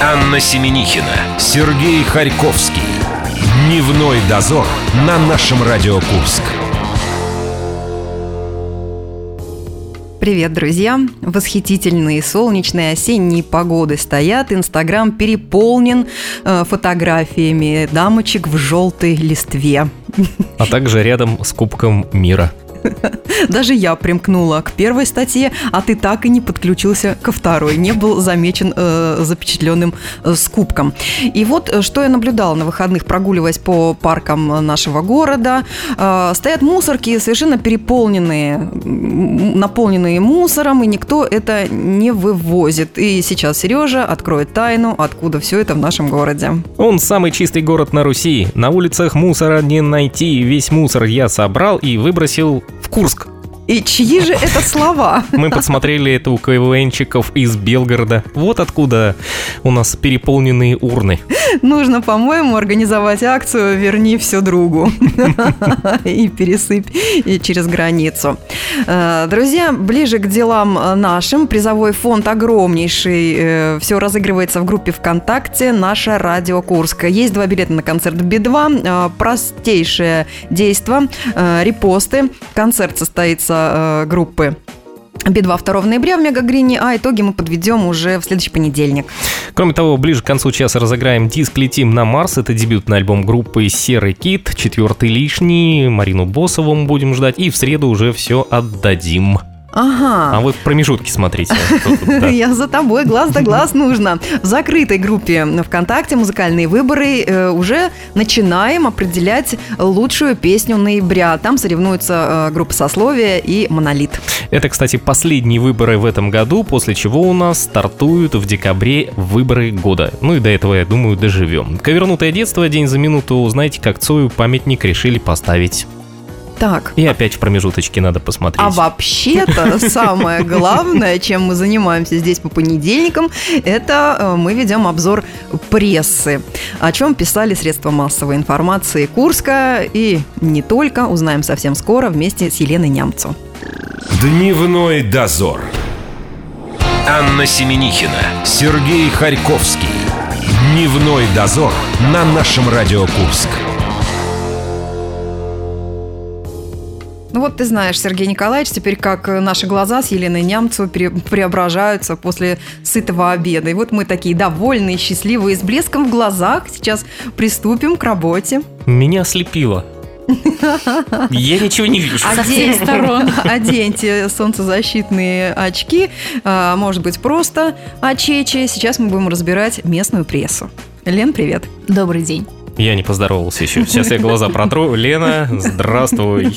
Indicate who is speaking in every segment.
Speaker 1: Анна Семенихина, Сергей Харьковский. Дневной дозор на нашем Радио Курск.
Speaker 2: Привет, друзья! Восхитительные солнечные осенние погоды стоят. Инстаграм переполнен э, фотографиями дамочек в желтой листве.
Speaker 3: А также рядом с Кубком мира.
Speaker 2: Даже я примкнула к первой статье, а ты так и не подключился ко второй, не был замечен э, запечатленным э, скупком. И вот э, что я наблюдала на выходных, прогуливаясь по паркам нашего города. Э, стоят мусорки совершенно переполненные, наполненные мусором, и никто это не вывозит. И сейчас Сережа откроет тайну, откуда все это в нашем городе.
Speaker 3: Он самый чистый город на Руси. На улицах мусора не найти. Весь мусор я собрал и выбросил в Курск.
Speaker 2: И чьи же это слова?
Speaker 3: Мы подсмотрели это у КВНчиков из Белгорода. Вот откуда у нас переполненные урны.
Speaker 2: Нужно, по-моему, организовать акцию «Верни все другу» и пересыпь через границу. Э, друзья, ближе к делам нашим. Призовой фонд огромнейший. Э, все разыгрывается в группе ВКонтакте «Наша Радио Курска». Есть два билета на концерт Би-2. Э, простейшее действо. Репосты. Концерт состоится э, группы Би-2 2 ноября в Мегагрине, а итоги мы подведем уже в следующий понедельник.
Speaker 3: Кроме того, ближе к концу часа разыграем диск «Летим на Марс». Это дебютный альбом группы «Серый кит», четвертый лишний, Марину Босову мы будем ждать, и в среду уже все отдадим.
Speaker 2: Ага.
Speaker 3: А вы в промежутке смотрите.
Speaker 2: Я за тобой, глаз да глаз нужно. В закрытой группе ВКонтакте «Музыкальные выборы» э, уже начинаем определять лучшую песню ноября. Там соревнуются э, группы «Сословия» и «Монолит».
Speaker 3: Это, кстати, последние выборы в этом году, после чего у нас стартуют в декабре выборы года. Ну и до этого, я думаю, доживем. Ковернутое детство день за минуту, знаете, как Цою памятник решили поставить.
Speaker 2: Так.
Speaker 3: И опять в промежуточке надо посмотреть.
Speaker 2: А вообще-то самое главное, чем мы занимаемся здесь по понедельникам, это э, мы ведем обзор прессы, о чем писали средства массовой информации Курска и не только. Узнаем совсем скоро вместе с Еленой Нямцу.
Speaker 1: Дневной дозор. Анна Семенихина, Сергей Харьковский. Дневной дозор на нашем Радио Курск.
Speaker 2: Ну вот ты знаешь, Сергей Николаевич, теперь как наши глаза с Еленой Нямцевой преображаются после сытого обеда. И вот мы такие довольные, счастливые, с блеском в глазах сейчас приступим к работе.
Speaker 3: Меня ослепило. Я ничего не вижу.
Speaker 2: Одень, сторон. Оденьте солнцезащитные очки. А, может быть, просто очечи. Сейчас мы будем разбирать местную прессу. Лен, привет.
Speaker 4: Добрый день.
Speaker 3: Я не поздоровался еще. Сейчас я глаза протру. Лена, здравствуй.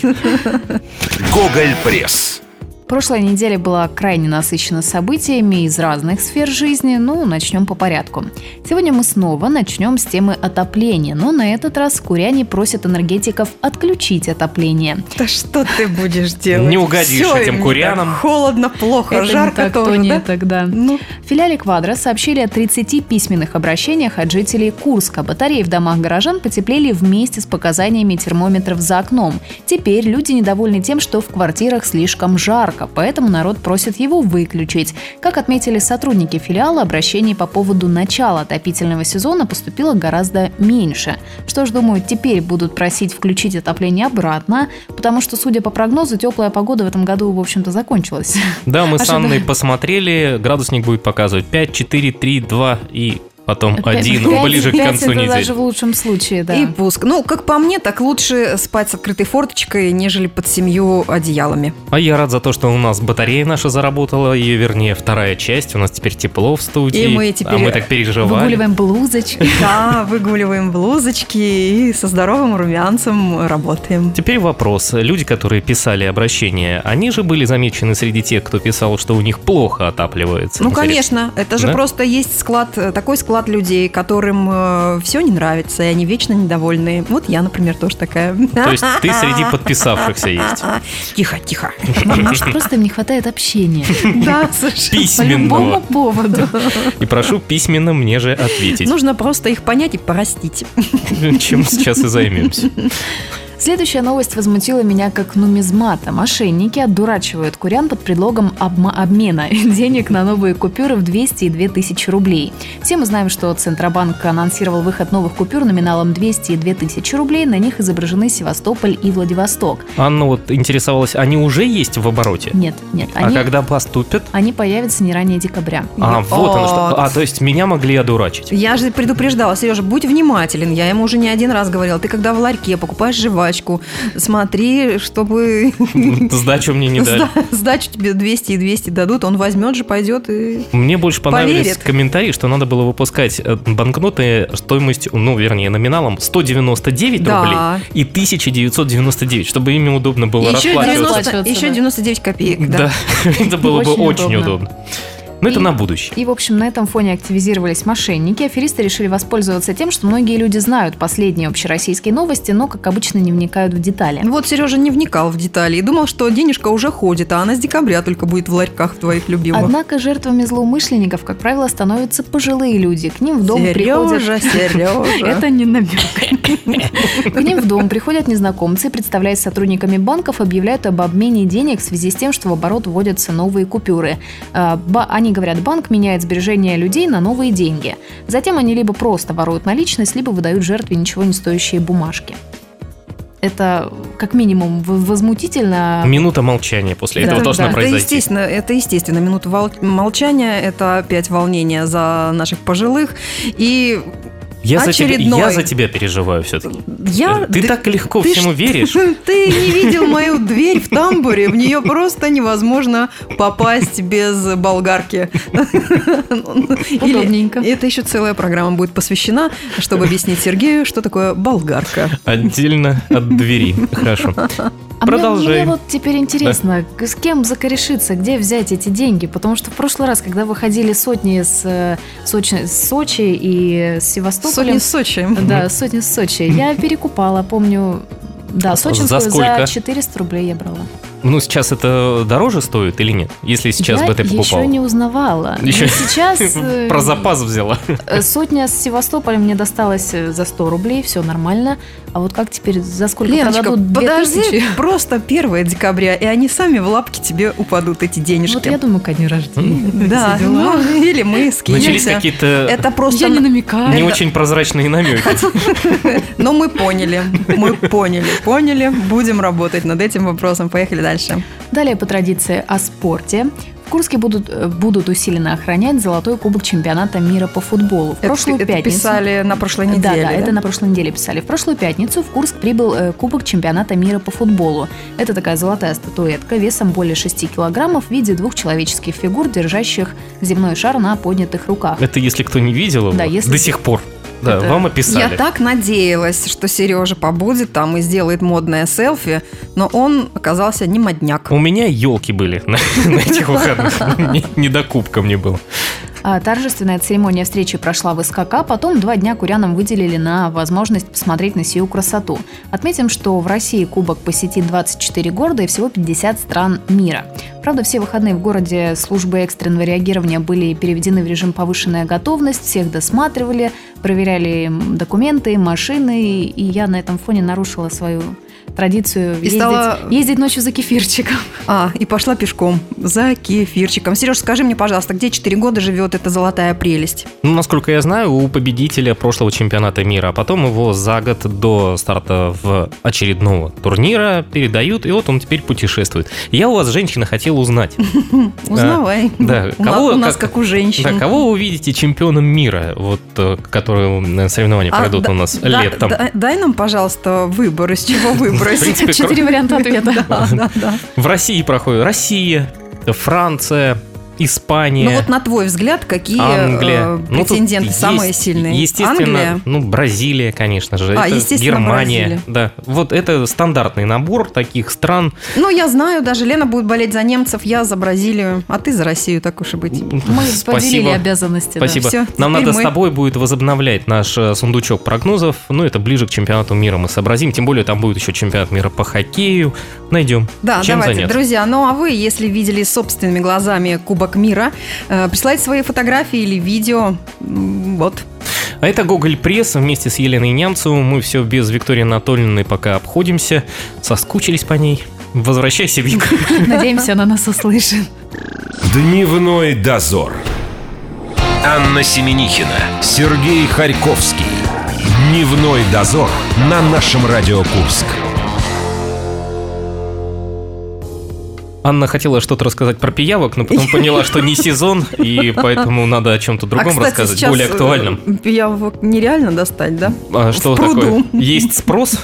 Speaker 1: Гоголь Пресс.
Speaker 4: Прошлая неделя была крайне насыщена событиями из разных сфер жизни, ну, начнем по порядку. Сегодня мы снова начнем с темы отопления, но на этот раз куряне просят энергетиков отключить отопление.
Speaker 2: Да что ты будешь делать?
Speaker 3: Не угодишь Все этим курянам.
Speaker 2: Холодно, плохо,
Speaker 4: Это
Speaker 2: жарко
Speaker 4: не так,
Speaker 2: тоже,
Speaker 4: то
Speaker 2: да?
Speaker 4: не тогда. Ну. В филиале «Квадро» сообщили о 30 письменных обращениях от жителей Курска. Батареи в домах горожан потеплели вместе с показаниями термометров за окном. Теперь люди недовольны тем, что в квартирах слишком жарко жарко, поэтому народ просит его выключить. Как отметили сотрудники филиала, обращений по поводу начала отопительного сезона поступило гораздо меньше. Что ж, думаю, теперь будут просить включить отопление обратно, потому что, судя по прогнозу, теплая погода в этом году, в общем-то, закончилась.
Speaker 3: Да, мы с Анной посмотрели, градусник будет показывать 5, 4, 3, 2 и потом один,
Speaker 4: Пять-
Speaker 3: ближе к
Speaker 4: пять
Speaker 3: концу
Speaker 4: это
Speaker 3: недели.
Speaker 4: даже в лучшем случае, да.
Speaker 2: И пуск. Ну, как по мне, так лучше спать с открытой форточкой, нежели под семью одеялами.
Speaker 3: А я рад за то, что у нас батарея наша заработала, ее, вернее, вторая часть. У нас теперь тепло в студии.
Speaker 2: И мы теперь
Speaker 3: А мы так переживали.
Speaker 4: Выгуливаем блузочки.
Speaker 2: Да, выгуливаем блузочки и со здоровым румянцем работаем.
Speaker 3: Теперь вопрос. Люди, которые писали обращения, они же были замечены среди тех, кто писал, что у них плохо отапливается?
Speaker 2: Ну, конечно, это же просто есть склад, э, такой склад людей, которым все не нравится, и они вечно недовольны. Вот я, например, тоже такая.
Speaker 3: То есть ты среди подписавшихся есть?
Speaker 2: Тихо, тихо.
Speaker 4: Может, просто им не хватает общения.
Speaker 2: Да, совершенно.
Speaker 4: По любому поводу.
Speaker 3: И прошу письменно мне же ответить.
Speaker 2: Нужно просто их понять и простить.
Speaker 3: Чем сейчас и займемся.
Speaker 4: Следующая новость возмутила меня как нумизмата. Мошенники отдурачивают курян под предлогом обма- обмена денег на новые купюры в 200 и 2000 рублей. Все мы знаем, что Центробанк анонсировал выход новых купюр номиналом 200 и 2000 рублей. На них изображены Севастополь и Владивосток.
Speaker 3: Анна вот интересовалась, они уже есть в обороте?
Speaker 4: Нет, нет,
Speaker 3: А
Speaker 4: они,
Speaker 3: когда поступят?
Speaker 4: они появятся не ранее декабря.
Speaker 3: А, вот оно что. А, то есть меня могли одурачить.
Speaker 2: Я же предупреждала, Сережа, будь внимателен. Я ему уже не один раз говорила. Ты когда в ларьке покупаешь жвачку, смотри, чтобы
Speaker 3: Сдачу мне не дали.
Speaker 2: сда- сдачу тебе 200 и 200 дадут, он возьмет же, пойдет и...
Speaker 3: Мне больше понравились
Speaker 2: Поверит.
Speaker 3: комментарии, что надо было выпускать э, банкноты стоимостью, ну, вернее, номиналом 199
Speaker 2: Да.
Speaker 3: рублей и 1999, чтобы ими удобно было
Speaker 2: еще,
Speaker 3: расплачиваться.
Speaker 2: 90,
Speaker 4: Расплачиваться,
Speaker 2: еще
Speaker 4: да.
Speaker 2: 99 копеек, да.
Speaker 3: Да, это было бы
Speaker 4: Очень
Speaker 3: очень
Speaker 4: удобно.
Speaker 3: удобно. Но это
Speaker 4: И-
Speaker 3: на будущее.
Speaker 4: И, в общем, на этом фоне активизировались мошенники. Аферисты решили воспользоваться тем, что многие люди знают последние общероссийские новости, но, как обычно, не вникают в детали.
Speaker 2: Вот Сережа не вникал в детали и думал, что денежка уже ходит, а она с декабря только будет в ларьках твоих любимых.
Speaker 4: Однако жертвами злоумышленников, как правило, становятся пожилые люди. К ним в дом приходят...
Speaker 2: Сережа, Сережа.
Speaker 4: Это не намек. К ним в дом приходят незнакомцы, представляясь сотрудниками банков, объявляют об обмене денег в связи с тем, что в оборот вводятся новые купюры. А, ба- Они говорят, банк меняет сбережения людей на новые деньги. Затем они либо просто воруют наличность, либо выдают жертве ничего не стоящие бумажки. Это как минимум возмутительно.
Speaker 3: Минута молчания после
Speaker 4: Да,
Speaker 3: этого
Speaker 4: да,
Speaker 3: должна
Speaker 4: да.
Speaker 2: Это
Speaker 3: произойти.
Speaker 2: естественно, это естественно. Минута вол- молчания, это опять волнение за наших пожилых. И
Speaker 3: Я за, тебя,
Speaker 2: очередной.
Speaker 3: я за тебя переживаю все-таки.
Speaker 2: я...
Speaker 3: Ты
Speaker 2: д-
Speaker 3: так легко
Speaker 2: ты
Speaker 3: всему
Speaker 2: ш-
Speaker 3: веришь.
Speaker 2: Ты не видел мою дверь в тамбуре, в нее просто невозможно попасть без болгарки. Или-
Speaker 4: Удобненько.
Speaker 2: Это еще целая программа будет посвящена, чтобы объяснить Сергею, что такое болгарка.
Speaker 3: Отдельно от двери. Хорошо.
Speaker 4: А мне-
Speaker 3: Продолжаем.
Speaker 4: Мне, вот теперь интересно, к- с кем закорешиться, где взять эти деньги? Потому что в прошлый раз, когда выходили сотни с э, Сочи, с Сочи и с Севастополем,
Speaker 2: Сотни Сочи.
Speaker 4: да, сотни с Сочи, я перекупала, помню, да, сочинскую
Speaker 3: За
Speaker 4: за,
Speaker 3: сколько?
Speaker 4: 400 рублей я брала.
Speaker 3: Ну, сейчас это дороже стоит или нет? Если сейчас
Speaker 4: я
Speaker 3: бы ты покупал.
Speaker 4: еще не узнавала. Но
Speaker 3: Еще-
Speaker 4: сейчас э,
Speaker 3: Про запас взяла.
Speaker 4: э, сотня с Севастополя мне досталась э, за 100 рублей, все нормально. А вот как теперь, за сколько
Speaker 2: Леночка,
Speaker 4: продадут
Speaker 2: подожди,
Speaker 4: 2000?
Speaker 2: просто 1 декабря, и они сами в лапки тебе упадут, эти денежки.
Speaker 4: Вот я думаю, ко дню рождения.
Speaker 2: Да, ну, или мы
Speaker 3: Начались
Speaker 2: скинемся.
Speaker 3: какие-то
Speaker 2: Это просто...
Speaker 4: Я не намекаю.
Speaker 3: не
Speaker 2: это-
Speaker 3: очень прозрачные намеки.
Speaker 2: Но мы поняли, мы поняли, поняли. Будем работать над этим вопросом. Поехали дальше.
Speaker 4: Далее по традиции о спорте. В Курске будут, э, будут усиленно охранять золотой кубок чемпионата мира по футболу. В
Speaker 2: Это,
Speaker 4: прошлую
Speaker 2: это
Speaker 4: пятницу...
Speaker 2: писали на прошлой
Speaker 4: Да,
Speaker 2: неделе.
Speaker 4: да, это на прошлой неделе писали. В прошлую пятницу в Курск прибыл э, Кубок чемпионата мира по футболу. Это такая золотая статуэтка весом более 6 килограммов в виде двух человеческих фигур, держащих земной шар на поднятых руках.
Speaker 3: Это если кто не видел его
Speaker 4: Да, если-
Speaker 3: до сих пор. Да,
Speaker 4: Это-
Speaker 3: вам
Speaker 2: Я
Speaker 3: описали.
Speaker 2: так надеялась, что Сережа побудет там и сделает модное селфи, но он оказался не модняк.
Speaker 3: У меня елки были на, этих выходных. Не, до кубка мне было.
Speaker 4: А торжественная церемония встречи прошла в СКК, потом два дня курянам выделили на возможность посмотреть на сию красоту. Отметим, что в России кубок посетит 24 города и всего 50 стран мира. Правда, все выходные в городе службы экстренного реагирования были переведены в режим повышенная готовность, всех досматривали, проверяли документы, машины, и я на этом фоне нарушила свою традицию
Speaker 2: И
Speaker 4: ездить,
Speaker 2: стала-
Speaker 4: ездить ночью за кефирчиком.
Speaker 2: А, и пошла пешком за кефирчиком. Сереж, скажи мне, пожалуйста, где 4 года живет эта золотая прелесть?
Speaker 3: Ну, насколько я знаю, у победителя прошлого чемпионата мира, а потом его за год до старта в очередного турнира передают, и вот он теперь путешествует. Я у вас, женщина, хотел узнать.
Speaker 2: Узнавай.
Speaker 3: да,
Speaker 2: У,
Speaker 3: кого-
Speaker 2: у нас
Speaker 3: как-
Speaker 2: как у женщин.
Speaker 3: Да, кого вы увидите чемпионом мира, вот, э, которые э, соревнования
Speaker 2: А,
Speaker 3: пройдут
Speaker 2: да-
Speaker 3: у нас
Speaker 2: да-
Speaker 3: летом?
Speaker 2: да- дай нам, пожалуйста, выбор, из чего выбрать.
Speaker 3: В принципе,
Speaker 4: Четыре варианта ответа.
Speaker 3: В России проходит. Россия, Франция, Испания.
Speaker 2: Ну вот на твой взгляд, какие
Speaker 3: Англия.
Speaker 2: э,
Speaker 3: Ну,
Speaker 2: претенденты
Speaker 3: есть-
Speaker 2: самые сильные?
Speaker 3: Естественно,
Speaker 2: Англия?
Speaker 3: ну, Бразилия, конечно же.
Speaker 2: А,
Speaker 3: это
Speaker 2: естественно,
Speaker 3: Германия.
Speaker 2: Бразилия.
Speaker 3: Да. Вот это стандартный набор таких стран.
Speaker 2: Ну, я знаю, даже Лена будет болеть за немцев, я за Бразилию, а ты за Россию, так уж и быть.
Speaker 4: Мы поделили
Speaker 3: Спасибо.
Speaker 4: обязанности. да.
Speaker 3: Спасибо.
Speaker 2: Всё,
Speaker 3: Нам
Speaker 2: теперь
Speaker 3: надо
Speaker 2: мы.
Speaker 3: с тобой будет возобновлять наш э, сундучок прогнозов. Ну, это ближе к чемпионату мира мы сообразим. Тем более, там будет еще чемпионат мира по хоккею. Найдем.
Speaker 2: Да,
Speaker 3: Чем
Speaker 2: давайте,
Speaker 3: заняться.
Speaker 2: друзья. Ну а вы, если видели собственными глазами Кубок мира, э, присылайте свои фотографии или видео. Вот.
Speaker 3: А это Гоголь Пресс вместе с Еленой Нямцевым. Мы все без Виктории Анатольевны пока обходимся. Соскучились по ней. Возвращайся, Вик.
Speaker 4: Надеемся, она нас услышит.
Speaker 1: Дневной дозор. Анна Семенихина, Сергей Харьковский. Дневной дозор на нашем Радио Курск.
Speaker 3: Анна хотела что-то рассказать про пиявок, но потом поняла, что не сезон, и поэтому надо о чем-то другом
Speaker 2: а, кстати,
Speaker 3: рассказывать,
Speaker 2: сейчас
Speaker 3: более актуальном.
Speaker 2: э, Пиявок нереально достать, да?
Speaker 3: А что
Speaker 2: в пруду.
Speaker 3: такое? Есть спрос?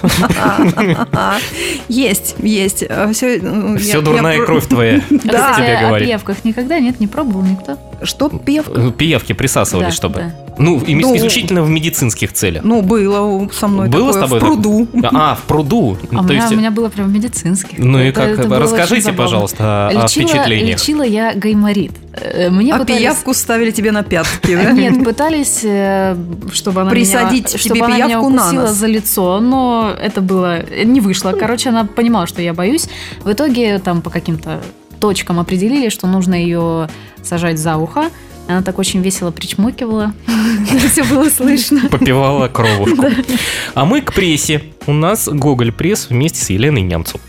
Speaker 2: Есть, есть. Все,
Speaker 3: Все дурная кровь твоя.
Speaker 4: А,
Speaker 2: Да.
Speaker 3: тебе
Speaker 4: о пиявках никогда нет, не пробовал никто.
Speaker 2: Что пиявка?
Speaker 3: Э, Пиявки присасывались,
Speaker 4: Да,
Speaker 3: чтобы. Ну, им-
Speaker 2: Ну,
Speaker 3: исключительно в медицинских целях.
Speaker 2: Ну, было у- со мной
Speaker 3: Было с
Speaker 2: такое
Speaker 3: тобой
Speaker 2: в пруду.
Speaker 3: А, в пруду.
Speaker 4: А у
Speaker 3: То
Speaker 4: меня,
Speaker 3: есть-
Speaker 4: у меня было прям медицинских.
Speaker 3: Ну и
Speaker 4: Это-
Speaker 3: как?
Speaker 4: это
Speaker 3: Расскажите, пожалуйста, о- о
Speaker 4: Лечила-
Speaker 3: впечатлениях.
Speaker 4: Лечила я гайморит. Э, Мне
Speaker 2: А
Speaker 4: пытались-
Speaker 2: пиявку ставили тебе на пятки, да?
Speaker 4: Нет, пытались, э, чтобы она
Speaker 2: Присадить
Speaker 4: меня,
Speaker 2: тебе
Speaker 4: чтобы она меня
Speaker 2: пиявку на
Speaker 4: укусила
Speaker 2: нос.
Speaker 4: за лицо, но это было не вышло. Короче, она понимала, что я боюсь. В итоге там по каким-то точкам определили, что нужно ее сажать за ухо. Она так очень весело причмокивала. Все было слышно.
Speaker 3: Попивала кровушку. А мы к прессе. У нас Гоголь Пресс вместе с Еленой Нямцу.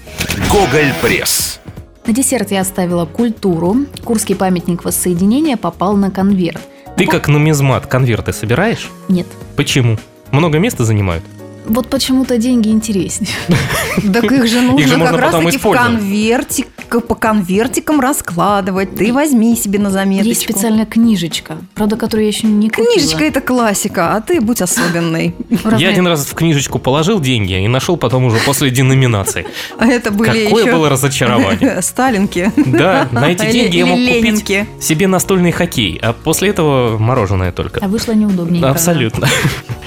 Speaker 1: Гоголь Пресс.
Speaker 4: На десерт я оставила культуру. Курский памятник воссоединения попал на конверт.
Speaker 3: Ты как нумизмат конверты собираешь?
Speaker 4: Нет.
Speaker 3: Почему? Много места занимают?
Speaker 4: Вот почему-то деньги интереснее.
Speaker 2: Так их же нужно, как раз таки в конвертик, по конвертикам раскладывать. Ты возьми себе на заметочку.
Speaker 4: Есть специальная книжечка, правда, которую я еще не купила.
Speaker 2: Книжечка это классика, а ты будь особенный.
Speaker 3: Я один раз в книжечку положил деньги и нашел потом уже после деноминации.
Speaker 2: А это были
Speaker 3: Какое было разочарование.
Speaker 2: Сталинки.
Speaker 3: Да, на эти деньги я мог купить себе настольный хоккей, а после этого мороженое только.
Speaker 4: А вышло неудобненько.
Speaker 3: Абсолютно.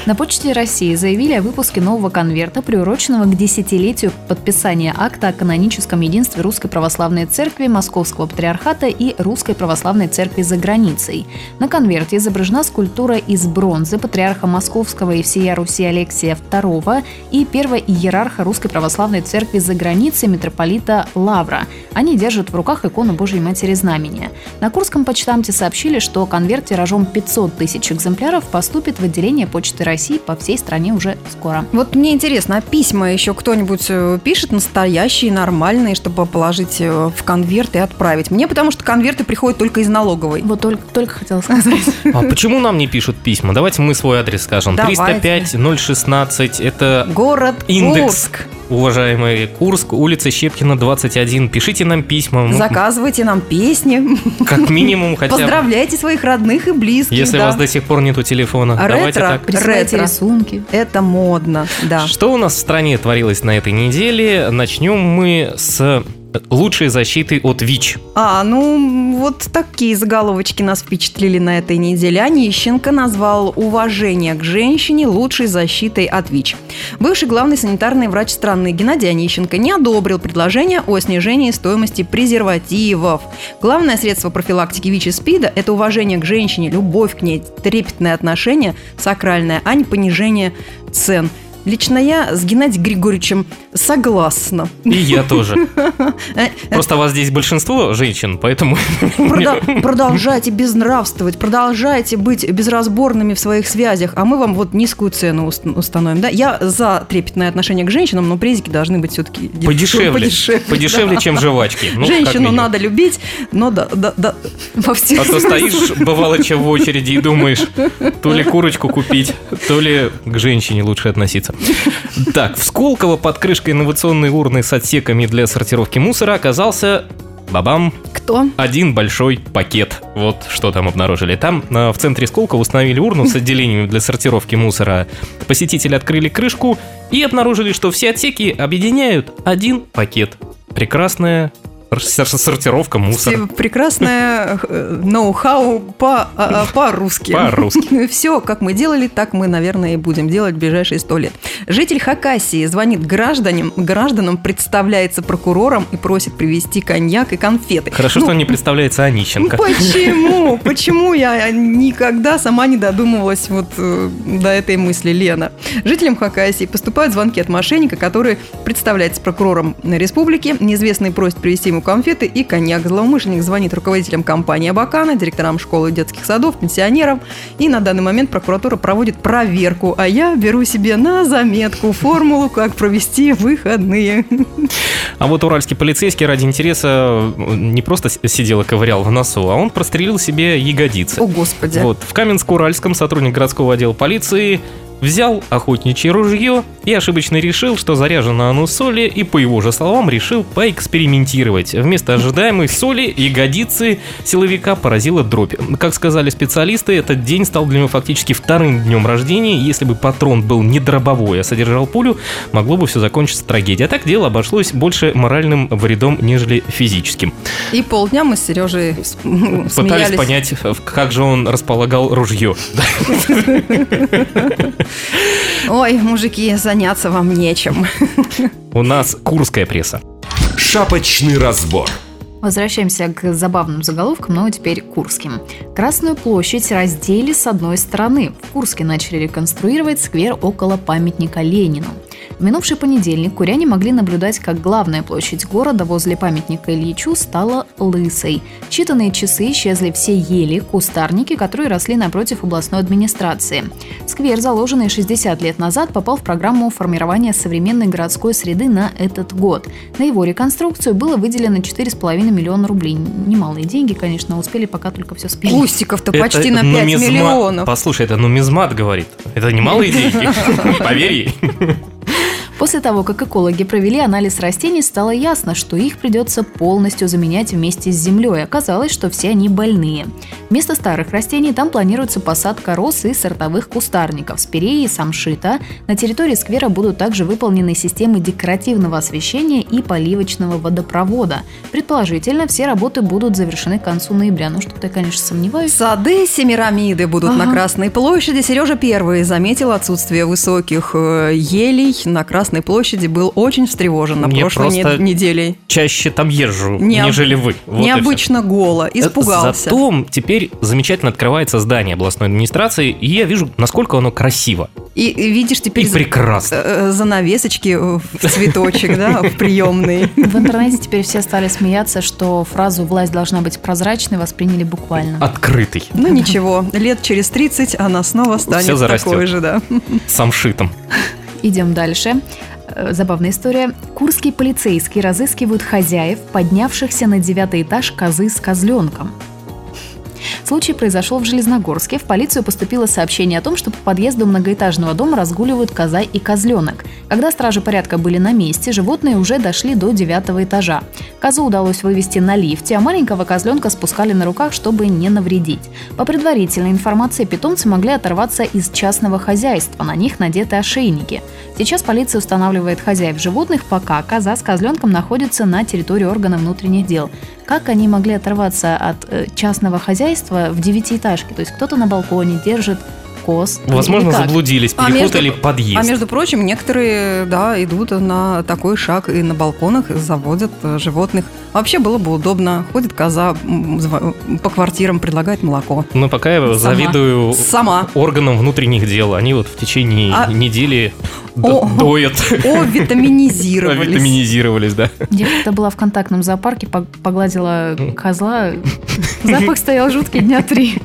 Speaker 4: На Почте России заявили о выпуске нового конверта, приуроченного к десятилетию подписания акта о каноническом единстве Русской Православной Церкви, Московского Патриархата и Русской Православной Церкви за границей. На конверте изображена скульптура из бронзы патриарха Московского и всея Руси Алексия II и первого иерарха Русской Православной Церкви за границей митрополита Лавра. Они держат в руках икону Божьей Матери Знамения. На Курском почтамте сообщили, что конверт тиражом 500 тысяч экземпляров поступит в отделение Почты России по всей стране уже скоро.
Speaker 2: Вот мне интересно, а письма еще кто-нибудь э, пишет настоящие, нормальные, чтобы положить э, в конверт и отправить? Мне потому что конверты приходят только из налоговой.
Speaker 4: Вот только, только хотела сказать.
Speaker 3: А почему нам не пишут письма? Давайте мы свой адрес скажем.
Speaker 2: Давайте.
Speaker 3: 305 016. Это
Speaker 2: Город
Speaker 3: Индекс.
Speaker 2: Курск.
Speaker 3: Уважаемый Курск, улица Щепкина, 21. Пишите нам письма. Мы
Speaker 2: Заказывайте нам песни.
Speaker 3: Как минимум хотя бы.
Speaker 2: Поздравляйте своих родных и близких.
Speaker 3: Если
Speaker 2: да.
Speaker 3: у вас до сих пор нету телефона.
Speaker 2: А
Speaker 3: Давайте
Speaker 2: ретро?
Speaker 3: так.
Speaker 4: Присылайте
Speaker 2: Ретро.
Speaker 4: рисунки.
Speaker 2: Это модно, да.
Speaker 3: Что у нас в стране творилось на этой неделе? Начнем мы с лучшей защиты от ВИЧ.
Speaker 2: А, ну, вот такие заголовочки нас впечатлили на этой неделе. Онищенко назвал уважение к женщине лучшей защитой от ВИЧ. Бывший главный санитарный врач страны Геннадий Онищенко не одобрил предложение о снижении стоимости презервативов. Главное средство профилактики ВИЧ и СПИДа – это уважение к женщине, любовь к ней, трепетное отношение, сакральное, а не понижение цен. Лично я с Геннадием Григорьевичем согласна.
Speaker 3: И я тоже. Просто вас здесь большинство женщин, поэтому...
Speaker 2: Продолжайте безнравствовать, продолжайте быть безразборными в своих связях, а мы вам вот низкую цену уст- установим. Да? Я за трепетное отношение к женщинам, но презики должны быть все-таки
Speaker 3: Подешевле. Подешевле, чем жвачки. Ну,
Speaker 2: Женщину надо любить, но да, да, да, во всех
Speaker 3: А то стоишь, бывало, чем в очереди и думаешь, то ли курочку купить, то ли к женщине лучше относиться. Так, в Сколково под крышкой инновационной урны с отсеками для сортировки мусора оказался Бабам,
Speaker 2: Кто?
Speaker 3: один большой пакет. Вот что там обнаружили. Там э, в центре Сколково установили урну с отделениями для сортировки мусора. Посетители открыли крышку и обнаружили, что все отсеки объединяют один пакет. Прекрасная сортировка мусора.
Speaker 2: Прекрасное э, ноу-хау а, а, по-русски.
Speaker 3: По-русски.
Speaker 2: Все, как мы делали, так мы, наверное, и будем делать в ближайшие сто лет. Житель Хакасии звонит гражданам, гражданам, представляется прокурором и просит привезти коньяк и конфеты.
Speaker 3: Хорошо,
Speaker 2: Ну,
Speaker 3: что он не представляется Онищенко.
Speaker 2: Почему? Почему я никогда сама не додумывалась вот э, до этой мысли, Лена? Жителям Хакасии поступают звонки от мошенника, который представляется прокурором республики. Неизвестный просит привезти ему ему конфеты и коньяк. Злоумышленник звонит руководителям компании «Абакана», директорам школы и детских садов, пенсионерам. И на данный момент прокуратура проводит проверку. А я беру себе на заметку формулу, как провести выходные.
Speaker 3: А вот уральский полицейский ради интереса не просто сидел и ковырял в носу, а он прострелил себе ягодицы.
Speaker 2: О, Господи.
Speaker 3: Вот, в Каменск-Уральском сотрудник городского отдела полиции взял охотничье ружье и ошибочно решил, что заряжено оно соли, и, по его же словам, решил поэкспериментировать. Вместо ожидаемой соли ягодицы силовика поразила дробь. Как сказали специалисты, этот день стал для него фактически вторым днем рождения. Если бы патрон был не дробовой, а содержал пулю, могло бы все закончиться трагедией. А так дело обошлось больше моральным вредом, нежели физическим.
Speaker 2: И полдня мы с Сережей
Speaker 3: Пытались
Speaker 2: смеялись.
Speaker 3: понять, как же он располагал ружье.
Speaker 2: Ой, мужики, заняться вам нечем.
Speaker 3: У нас курская пресса.
Speaker 1: Шапочный разбор.
Speaker 4: Возвращаемся к забавным заголовкам, но теперь курским. Красную площадь раздели с одной стороны. В Курске начали реконструировать сквер около памятника Ленину. В минувший понедельник куряне могли наблюдать, как главная площадь города возле памятника Ильичу стала лысой. Считанные часы исчезли все ели, кустарники, которые росли напротив областной администрации. Сквер, заложенный 60 лет назад, попал в программу формирования современной городской среды на этот год. На его реконструкцию было выделено 4,5 миллиона рублей. Немалые деньги, конечно, успели пока только все спилить.
Speaker 2: Кустиков-то почти
Speaker 3: Это
Speaker 2: на 5
Speaker 3: нумизма-
Speaker 2: миллионов.
Speaker 3: Послушай, это нумизмат говорит. Это немалые деньги. Поверь ей.
Speaker 4: После того, как экологи провели анализ растений, стало ясно, что их придется полностью заменять вместе с землей. Оказалось, что все они больные. Вместо старых растений там планируется посадка роз и сортовых кустарников, спиреи и самшита. На территории сквера будут также выполнены системы декоративного освещения и поливочного водопровода. Предположительно, все работы будут завершены к концу ноября. Ну, что-то я, конечно, сомневаюсь.
Speaker 2: Сады Семирамиды будут на
Speaker 4: Ага.
Speaker 2: Красной площади. Сережа первый заметил отсутствие высоких э, елей на Красной площади. Был очень встревожен на
Speaker 3: Мне
Speaker 2: прошлой не- неделе.
Speaker 3: Чаще там езжу,
Speaker 2: Необ-
Speaker 3: нежели вы. Вот.
Speaker 2: Необычно голо. Испугался.
Speaker 3: Зато теперь замечательно открывается здание областной администрации, и я вижу, насколько оно красиво
Speaker 2: И, видишь теперь
Speaker 3: и прекрасно.
Speaker 2: э, занавесочки в цветочек, да, в приемной.
Speaker 4: В интернете теперь все стали смеяться, что фразу «власть должна быть прозрачной» восприняли буквально.
Speaker 3: Открытый,
Speaker 2: Ну ничего, лет через 30 она снова станет такой же, да.
Speaker 3: сам шитом.
Speaker 4: Идем дальше. Э, Забавная история. Курские полицейские разыскивают хозяев, поднявшихся на девятый этаж козы с козленком. Случай произошел в Железногорске. В полицию поступило сообщение о том, что по подъезду многоэтажного дома разгуливают коза и козленок. Когда стражи порядка были на месте, животные уже дошли до девятого этажа. Козу удалось вывести на лифте, а маленького козленка спускали на руках, чтобы не навредить. По предварительной информации, питомцы могли оторваться из частного хозяйства, на них надеты ошейники. Сейчас полиция устанавливает хозяев животных, пока коза с козленком находятся на территории органа внутренних дел. Как они могли оторваться от э, частного хозяйства в девятиэтажке? То есть кто-то на балконе держит коз.
Speaker 3: Возможно,
Speaker 4: или как?
Speaker 3: заблудились,
Speaker 2: А
Speaker 3: перепутали
Speaker 2: между-
Speaker 3: подъезд.
Speaker 2: А между прочим, некоторые, да, идут на такой шаг и на балконах заводят э, животных. Вообще было бы удобно. Ходит коза по квартирам, предлагает молоко.
Speaker 3: Но пока я
Speaker 4: Сама.
Speaker 3: завидую
Speaker 2: Сама.
Speaker 3: органам внутренних дел. Они вот в течение
Speaker 2: А-
Speaker 3: недели
Speaker 2: О.
Speaker 3: доят,
Speaker 2: О, витаминизировались.
Speaker 3: витаминизировались, да.
Speaker 4: Я как-то была в контактном зоопарке, пог- погладила козла. Запах стоял жуткий дня три.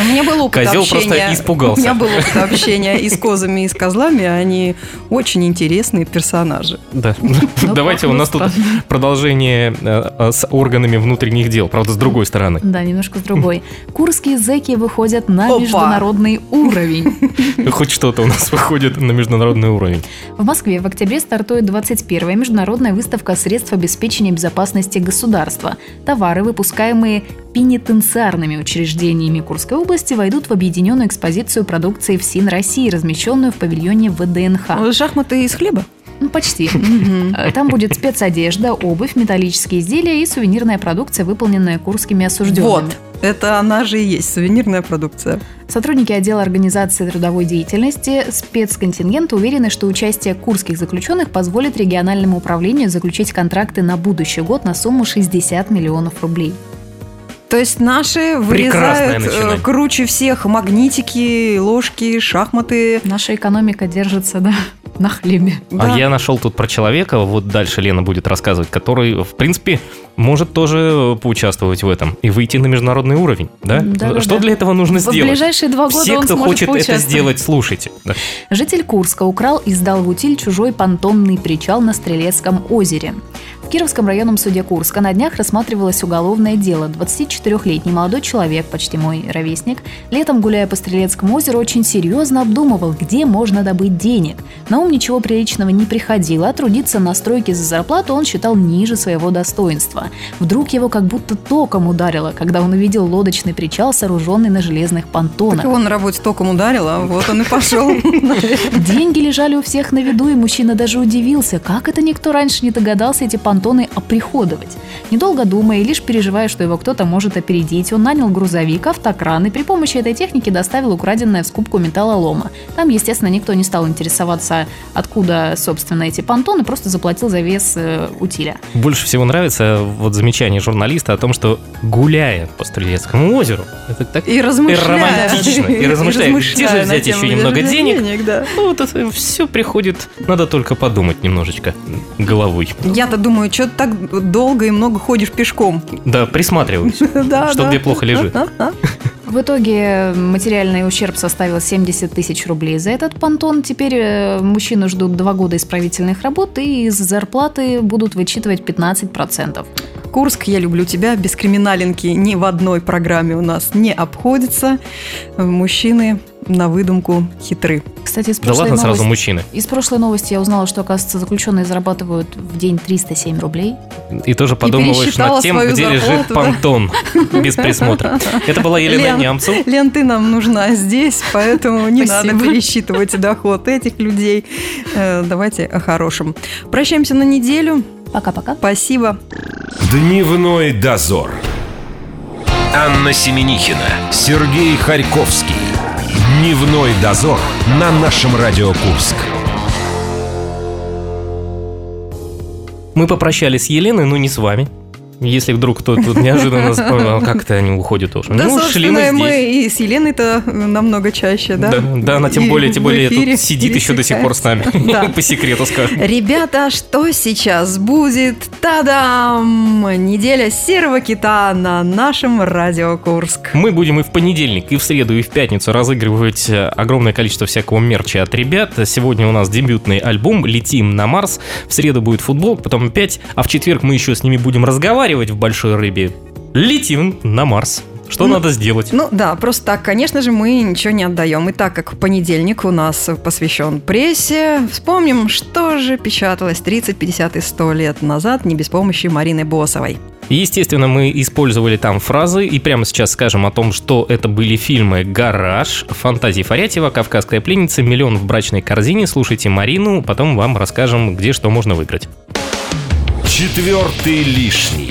Speaker 2: У меня был опыт
Speaker 3: Козел
Speaker 2: общения.
Speaker 3: просто испугался.
Speaker 2: У меня был опыт общения и с козами, и с козлами. Они очень интересные персонажи.
Speaker 3: Да.
Speaker 4: Ну,
Speaker 3: Давайте, у нас тут продолжение э, э, с органами внутренних дел, правда, с другой стороны.
Speaker 4: Да, немножко с другой. Курские зэки выходят на международный уровень.
Speaker 3: Хоть что-то у нас выходит на международный уровень.
Speaker 4: В Москве в октябре стартует 21-я международная выставка средств обеспечения безопасности государства. Товары, выпускаемые пенитенциарными учреждениями Курской области, войдут в объединенную экспозицию продукции ФСИН России, размещенную в павильоне ВДНХ.
Speaker 2: Шахматы из хлеба?
Speaker 4: Ну, почти. Э, Там будет спецодежда, обувь, металлические изделия и сувенирная продукция, выполненная курскими осужденными.
Speaker 2: Вот. Это она же и есть, сувенирная продукция.
Speaker 4: Сотрудники отдела организации трудовой деятельности спецконтингента уверены, что участие курских заключенных позволит региональному управлению заключить контракты на будущий год на сумму 60 миллионов рублей.
Speaker 2: То есть наши вырезают э, круче всех магнитики, ложки, шахматы.
Speaker 4: Наша экономика держится, да, на хлебе.
Speaker 2: Да.
Speaker 3: А я нашел тут про человека, вот дальше Лена будет рассказывать, который, в принципе, может тоже поучаствовать в этом и выйти на международный уровень, да?
Speaker 4: Да-да-да.
Speaker 3: Что для этого нужно
Speaker 4: В
Speaker 3: сделать?
Speaker 4: ближайшие два года
Speaker 3: Все,
Speaker 4: он
Speaker 3: кто хочет это сделать, слушайте. Да.
Speaker 4: Житель Курска украл и сдал в утиль чужой понтонный причал на Стрелецком озере. В Кировском районном суде Курска на днях рассматривалось уголовное дело. 24-летний молодой человек, почти мой ровесник, летом, гуляя по Стрелецкому озеру, очень серьезно обдумывал, где можно добыть денег. На ум ничего приличного не приходило, а трудиться на стройке за зарплату он считал ниже своего достоинства. Вдруг его как будто током ударило, когда он увидел лодочный причал, сооруженный на железных понтонах.
Speaker 2: Так его на работе током ударил, а вот он и пошел.
Speaker 4: Деньги лежали у всех на виду, и мужчина даже удивился, как это никто раньше не догадался эти понтоны оприходовать. Недолго думая и лишь переживая, что его кто-то может опередить, он нанял грузовик, автокран и при помощи этой техники доставил украденное в скупку металлолома. Там, естественно, никто не стал интересоваться, откуда, собственно, эти понтоны, просто заплатил за вес э, утиля.
Speaker 3: Больше всего нравится вот замечание журналиста о том, что гуляя по Стрелецкому озеру, это так
Speaker 2: И размышляя.
Speaker 3: романтично, и размышляя, где же взять еще немного денег?
Speaker 2: да.
Speaker 3: Ну, вот это все приходит, надо только подумать немножечко головой.
Speaker 2: Я-то думаю, что ты так долго и много ходишь пешком.
Speaker 3: Да, присматриваюсь,
Speaker 2: Да,
Speaker 3: что
Speaker 2: да.
Speaker 3: где плохо лежит.
Speaker 4: В итоге материальный ущерб составил 70 тысяч рублей за этот понтон. Теперь э, мужчину ждут два года исправительных работ, и из зарплаты будут вычитывать 15%.
Speaker 2: Курск, я люблю тебя. Без криминалинки ни в одной программе у нас не обходится. Мужчины на выдумку хитры.
Speaker 4: Кстати, из
Speaker 3: Да
Speaker 4: прошлой
Speaker 3: ладно, сразу
Speaker 4: новости-
Speaker 3: мужчины.
Speaker 4: Из прошлой новости я узнала, что, оказывается, заключенные зарабатывают в день 307 рублей.
Speaker 3: И тоже подумываешь над тем, где лежит
Speaker 2: зарплату, да.
Speaker 3: понтон без присмотра. Это была Елена
Speaker 2: Лен,
Speaker 3: Нямцев.
Speaker 2: Лен, ты нам нужна здесь, поэтому не
Speaker 4: Спасибо.
Speaker 2: надо пересчитывать доход этих людей. Э, Давайте о хорошем. Прощаемся на неделю.
Speaker 4: Пока-пока.
Speaker 2: Спасибо.
Speaker 1: Дневной дозор. Анна Семенихина, Сергей Харьковский. Дневной дозор на нашем Радио Курск.
Speaker 3: Мы попрощались с Еленой, но не с вами. Если вдруг кто-то неожиданно вспомнил, как-то они уходят тоже.
Speaker 2: Да,
Speaker 3: ну, шли мы
Speaker 2: собственно, мы
Speaker 3: здесь.
Speaker 2: и с Еленой-то намного чаще, да?
Speaker 3: Да, да, она тем
Speaker 2: И
Speaker 3: более, тем более тут сидит еще до сих пор с нами.
Speaker 2: Да.
Speaker 3: По секрету скажем.
Speaker 2: Ребята, что сейчас будет? Та-дам! Неделя серого кита на нашем Радио Курск.
Speaker 3: Мы будем и в понедельник, и в среду, и в пятницу разыгрывать э, огромное количество всякого мерча от ребят. Сегодня у нас дебютный альбом «Летим на Марс». В среду будет футбол, потом опять, а в четверг мы еще с ними будем разговаривать в «Большой рыбе». Летим на Марс. Что
Speaker 2: Ну,
Speaker 3: надо сделать?
Speaker 2: Ну да, просто так, конечно же, мы ничего не отдаем. И так как понедельник у нас посвящен прессе, вспомним, что же печаталось 30, 50 и 100 лет назад не без помощи Марины Босовой.
Speaker 3: Естественно, мы использовали там фразы и прямо сейчас скажем о том, что это были фильмы «Гараж», «Фантазии Фарятьева», «Кавказская пленница», «Миллион в брачной корзине». Слушайте Марину, потом вам расскажем, где что можно выиграть.
Speaker 1: Четвертый лишний.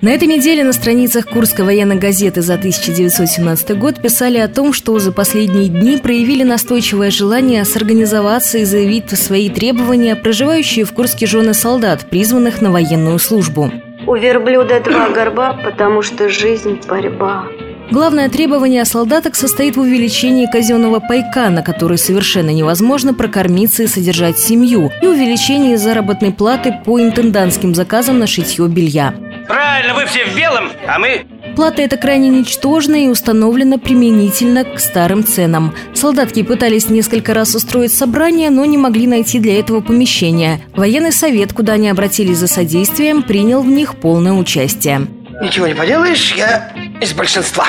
Speaker 5: На этой неделе на страницах Курской военной газеты за 1917 год писали о том, что за последние дни проявили настойчивое желание сорганизоваться и заявить свои требования проживающие в Курске жены солдат, призванных на военную службу.
Speaker 6: У верблюда два горба, потому что жизнь – борьба.
Speaker 5: Главное требование солдаток состоит в увеличении казенного пайка, на который совершенно невозможно прокормиться и содержать семью, и увеличении заработной платы по интендантским заказам на шитье белья.
Speaker 7: Правильно, вы все в белом, а мы...
Speaker 5: Плата эта крайне ничтожна и установлена применительно к старым ценам. Солдатки пытались несколько раз устроить собрание, но не могли найти для этого помещения. Военный совет, куда они обратились за содействием, принял в них полное участие.
Speaker 7: Ничего не поделаешь, я из большинства.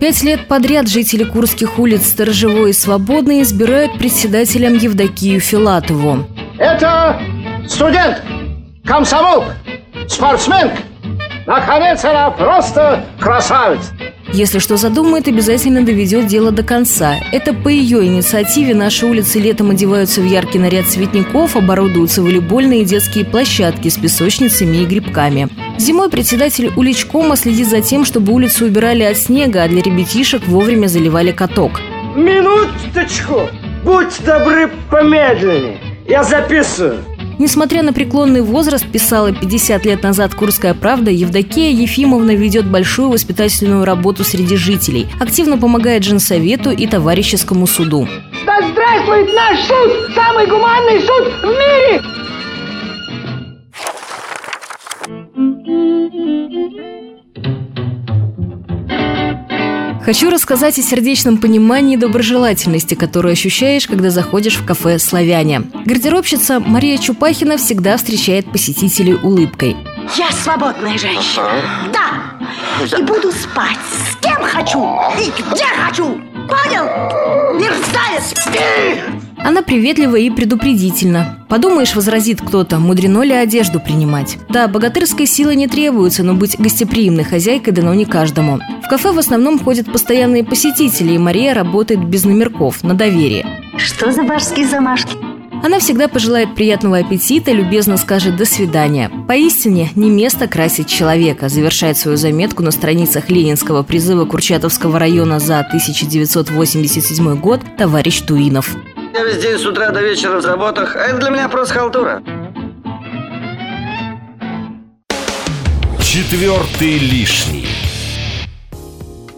Speaker 5: Пять лет подряд жители Курских улиц Сторожевой и Свободной избирают председателем Евдокию Филатову.
Speaker 8: Это студент, комсомол, спортсмен. Наконец, она просто красавица.
Speaker 5: Если что задумает, обязательно доведет дело до конца. Это по ее инициативе наши улицы летом одеваются в яркий наряд цветников, оборудуются волейбольные и детские площадки с песочницами и грибками. Зимой председатель уличкома следит за тем, чтобы улицу убирали от снега, а для ребятишек вовремя заливали каток.
Speaker 8: Минуточку! Будь добры помедленнее. Я записываю.
Speaker 5: Несмотря на преклонный возраст, писала 50 лет назад «Курская правда», Евдокия Ефимовна ведет большую воспитательную работу среди жителей. Активно помогает женсовету и товарищескому суду.
Speaker 8: Да здравствует наш суд! Самый гуманный суд в мире!
Speaker 5: Хочу рассказать о сердечном понимании и доброжелательности, которую ощущаешь, когда заходишь в кафе «Славяне». Гардеробщица Мария Чупахина всегда встречает посетителей улыбкой.
Speaker 9: Я свободная женщина. Да. И буду спать с кем хочу и где хочу. Понял? Мерзавец!
Speaker 5: Она приветлива и предупредительна. Подумаешь, возразит кто-то, мудрено ли одежду принимать. Да, богатырской силы не требуется, но быть гостеприимной хозяйкой дано не каждому. В кафе в основном ходят постоянные посетители, и Мария работает без номерков, на доверие.
Speaker 9: Что за башские замашки?
Speaker 5: Она всегда пожелает приятного аппетита, любезно скажет «до свидания». Поистине, не место красить человека, завершает свою заметку на страницах Ленинского призыва Курчатовского района за 1987 год товарищ Туинов.
Speaker 7: Я весь день с утра до вечера в работах, а это для меня просто халтура.
Speaker 1: Четвертый лишний.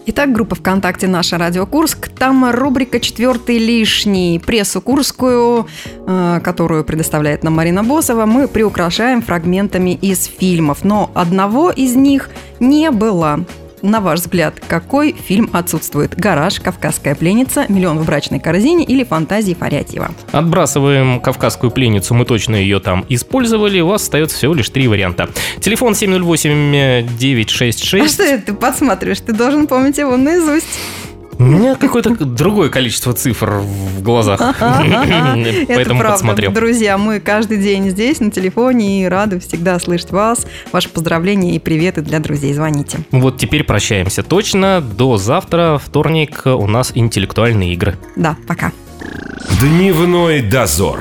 Speaker 2: Итак, группа ВКонтакте «Наша Радио Курск». Там рубрика «Четвертый лишний». Прессу курскую, э, которую предоставляет нам Марина Босова, мы приукрашаем фрагментами из фильмов. Но одного из них не было. На ваш взгляд, какой фильм отсутствует? «Гараж», «Кавказская пленница», «Миллион в брачной корзине» или «Фантазии Фарятьева»?
Speaker 3: Отбрасываем кавказскую пленницу, мы точно ее там использовали. У вас остается всего лишь три варианта. Телефон 708-966.
Speaker 2: А что это ты подсматриваешь? Ты должен помнить его наизусть.
Speaker 3: У меня какое-то другое количество цифр в глазах.
Speaker 2: Это
Speaker 3: Поэтому подсмотрел.
Speaker 2: Друзья, мы каждый день здесь на телефоне и рады всегда слышать вас. Ваши поздравления и приветы для друзей. Звоните.
Speaker 3: Вот теперь прощаемся точно. До завтра, вторник, у нас интеллектуальные игры.
Speaker 2: Да, пока.
Speaker 1: Дневной дозор.